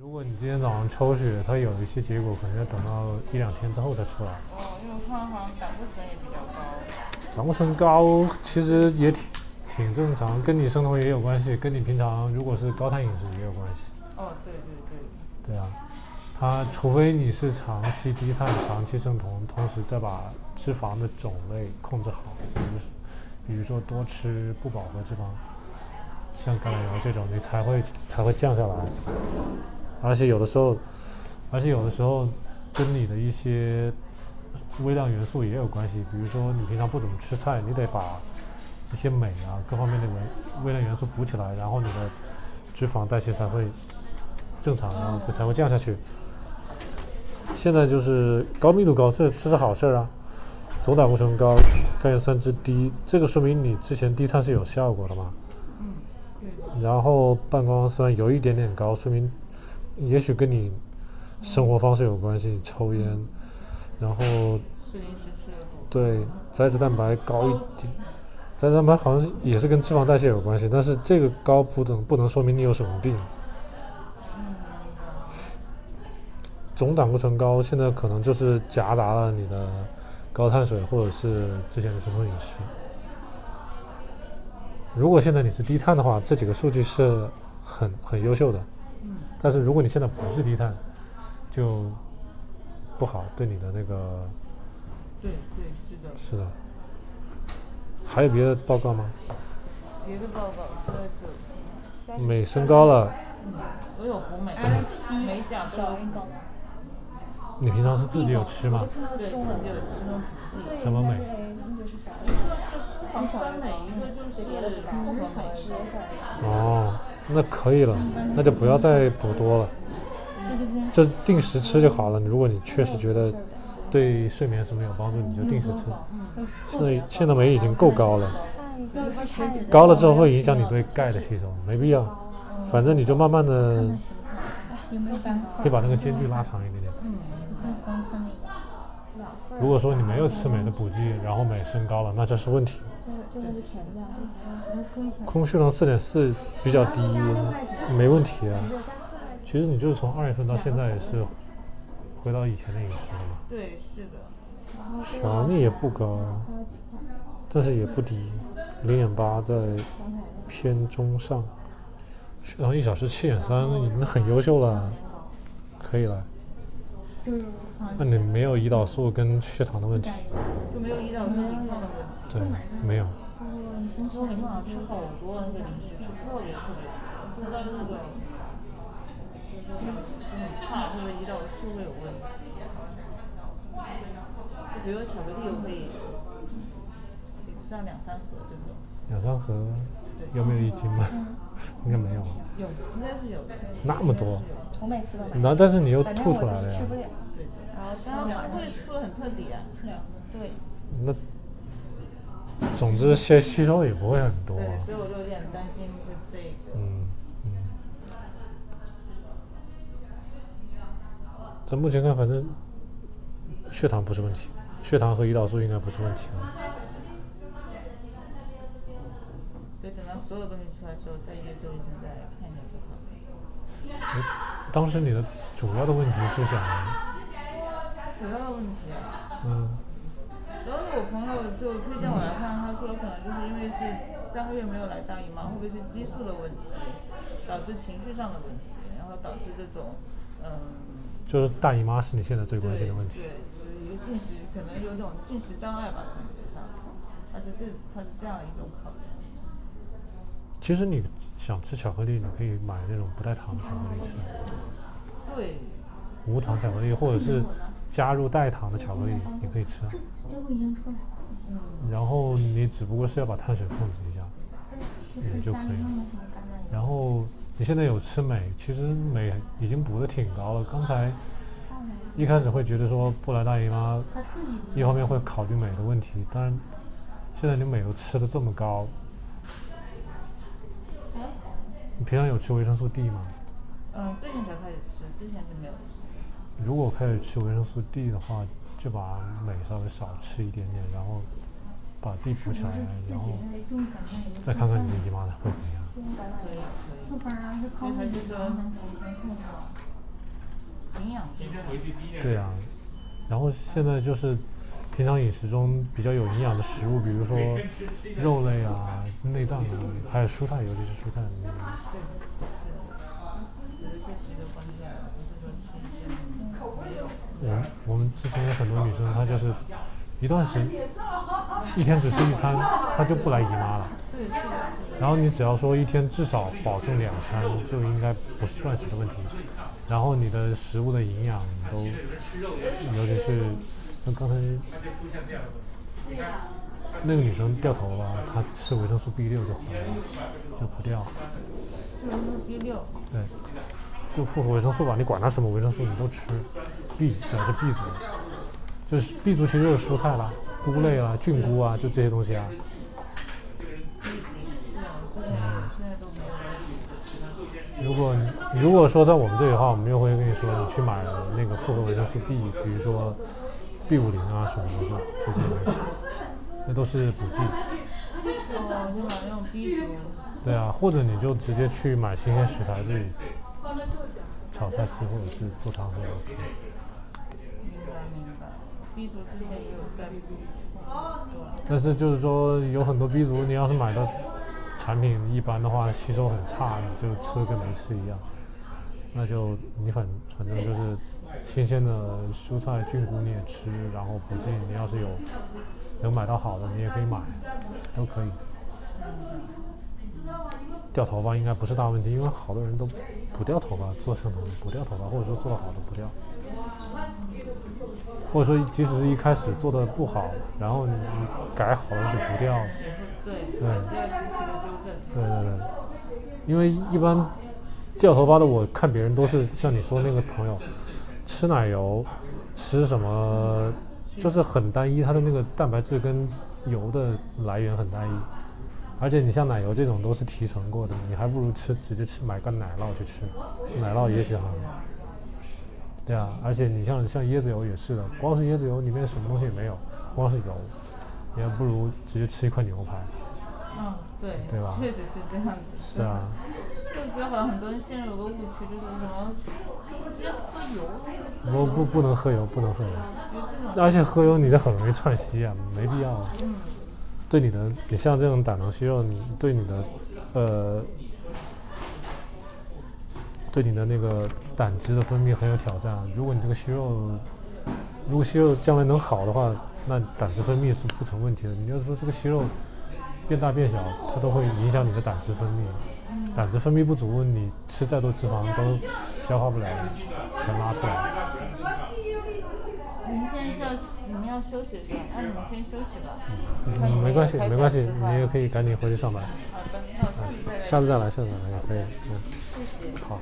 如果你今天早上抽血，它有一些结果可能要等到一两天之后才出来。哦，因为我看好像胆固醇也比较高。胆固醇高其实也挺挺正常，跟你生酮也有关系，跟你平常如果是高碳饮食也有关系。哦，对对对。对啊，它除非你是长期低碳、长期生酮，同时再把脂肪的种类控制好，比如比如说多吃不饱和脂肪，像橄榄油这种，你才会才会降下来。而且有的时候，而且有的时候跟你的一些微量元素也有关系。比如说你平常不怎么吃菜，你得把一些镁啊各方面的微微量元素补起来，然后你的脂肪代谢才会正常，然后这才会降下去。现在就是高密度高，这这是好事儿啊。总胆固醇高，甘油三酯低，这个说明你之前低碳是有效果的嘛？嗯，对。然后半胱氨酸有一点点高，说明。也许跟你生活方式有关系，抽烟，然后对载脂蛋白高一点，载脂蛋白好像也是跟脂肪代谢有关系，但是这个高不等不能说明你有什么病。总胆固醇高，现在可能就是夹杂了你的高碳水或者是之前的生酮饮食。如果现在你是低碳的话，这几个数据是很很优秀的。但是如果你现在不是低碳，就不好对你的那个。对对是的。是的。还有别的报告吗？别的报告这个。镁升高了。我有补镁。镁钾少一个。你平常是自己有吃吗？对，自己有吃那种补剂。什么美？一个是小镁，一个就是复合镁。哦。那可以了，那就不要再补多了，就定时吃就好了。如果你确实觉得对睡眠是没有帮助，你就定时吃。现在现在酶已经够高了，高了之后会影响你对钙的吸收，没必要。反正你就慢慢的，可以把那个间距拉长一点点。如果说你没有吃镁的补剂，然后镁升高了，那这是问题。空血糖四点四比较低，没问题啊。其实你就是从二月份到现在也是回到以前的饮食了嘛。对，是的。血糖也不高，但是也不低，零点八在偏中上。血糖一小时七点三已经很优秀了，可以了。那你没有胰岛素跟血糖的问题？就没有胰岛素抵抗的问题？对，没有。说你好像吃好多那个零食，吃特别特别多，说到这个，就是怕这个胰岛素会有问题。就比如巧克力，我可以可以吃上两三盒这种。两三盒？有没有一斤吧？应该没有。有，应该是有。那么多？我每次都买。那但是你又吐出来了呀。吃不了。然后这样会出的很彻底啊。对。那。总之，吸吸收也不会很多。对，所以我就有点担心是这个。嗯嗯。在目前看，反正血糖不是问题，血糖和胰岛素应该不是问题啊。所以等到所有东西出来之后，再约周医生再看一下就好了。当时你的主要的问题是想？主要的问题啊。嗯。主要是我朋友就推荐我来看，他说可能就是因为是三个月没有来大姨妈，会不会是激素的问题，导致情绪上的问题，然后导致这种嗯。就是大姨妈是你现在最关心的问题。对，就是一个进食可能有种进食障碍吧，感觉上，他是这他是这样一种考虑。其实你想吃巧克力，你可以买那种不带糖的巧克力吃。对。无糖巧克力，或者是。加入代糖的巧克力你可以吃，然后你只不过是要把碳水控制一下，也就可以了。然后你现在有吃镁，其实镁已经补的挺高了。刚才一开始会觉得说不来大姨妈，一方面会考虑镁的问题，当然现在你镁都吃的这么高，你平常有吃维生素 D 吗？嗯，最近才开始吃，之前是没有。如果开始吃维生素 D 的话，就把镁稍微少吃一点点，然后把 D 补起来，然后再看看你的姨妈会怎样。营养均衡。对啊，然后现在就是平常饮食中比较有营养的食物，比如说肉类啊、内脏啊，还有蔬菜，尤其是蔬菜。嗯，我们我们之前有很多女生，她就是一段时一天只吃一餐，她就不来姨妈了。然后你只要说一天至少保证两餐，就应该不是断食的问题。然后你的食物的营养都，尤其是像刚才那个女生掉头发，她吃维生素 B 六就好了，就不掉。维生素 B 六，对，就复合维生素吧，你管它什么维生素你都吃，B 主要是 B 族，就是 B 族其实就是蔬菜啦、菇类啊、菌菇啊，就这些东西啊。是啊，这个现在都没有人如果你如果说在我们这里的话，我们又会跟你说，你去买那个复合维生素 B，比如说 B 五零啊什么的，这些东西，那都是补剂。哦，就买那种 B 族。对啊，或者你就直接去买新鲜食材自己炒菜吃，或者是做汤喝都可以。明白明白，B 族之前也有在补充，对吧？但是就是说，有很多 B 族，你要是买到产品一般的话，吸收很差，你就吃跟没吃一样。那就你反反正就是新鲜的蔬菜菌菇你也吃，然后补剂你要是有能买到好的，你也可以买，都可以。掉头发应该不是大问题，因为好多人都不掉头发，做生头不掉头发，或者说做的好的不掉，或者说即使是一开始做的不好，然后你你改好了就不掉，对，对。对对对，因为一般掉头发的，我看别人都是像你说那个朋友，吃奶油，吃什么，就是很单一，它的那个蛋白质跟油的来源很单一，而且你像奶油这种都是提纯过的，你还不如吃直接吃买个奶酪去吃，奶酪也许好。对啊，而且你像像椰子油也是的，光是椰子油里面什么东西也没有，光是油，你还不如直接吃一块牛排。嗯，对，对吧确实是这样子。是啊，就觉得好像很多人陷入有个误区，就是什么直接喝油，不不不能喝油，不能喝油。而且喝油你这很容易窜稀啊，没必要。嗯，对你的，你像这种胆囊息肉，你对你的，呃，对你的那个胆汁的分泌很有挑战。如果你这个息肉，如果息肉将来能好的话，那胆汁分泌是不成问题的。你要是说这个息肉变大变小，它都会影响你的胆汁分泌。胆汁分泌不足，你吃再多脂肪都消化不了，全拉出来。您现在是要你们要休息是吧？那你们先休息吧。嗯，没关系，没关系，你也可以赶紧回去上班。好的，那我下次再来。下次再来，下次再来也可以。嗯，谢谢。好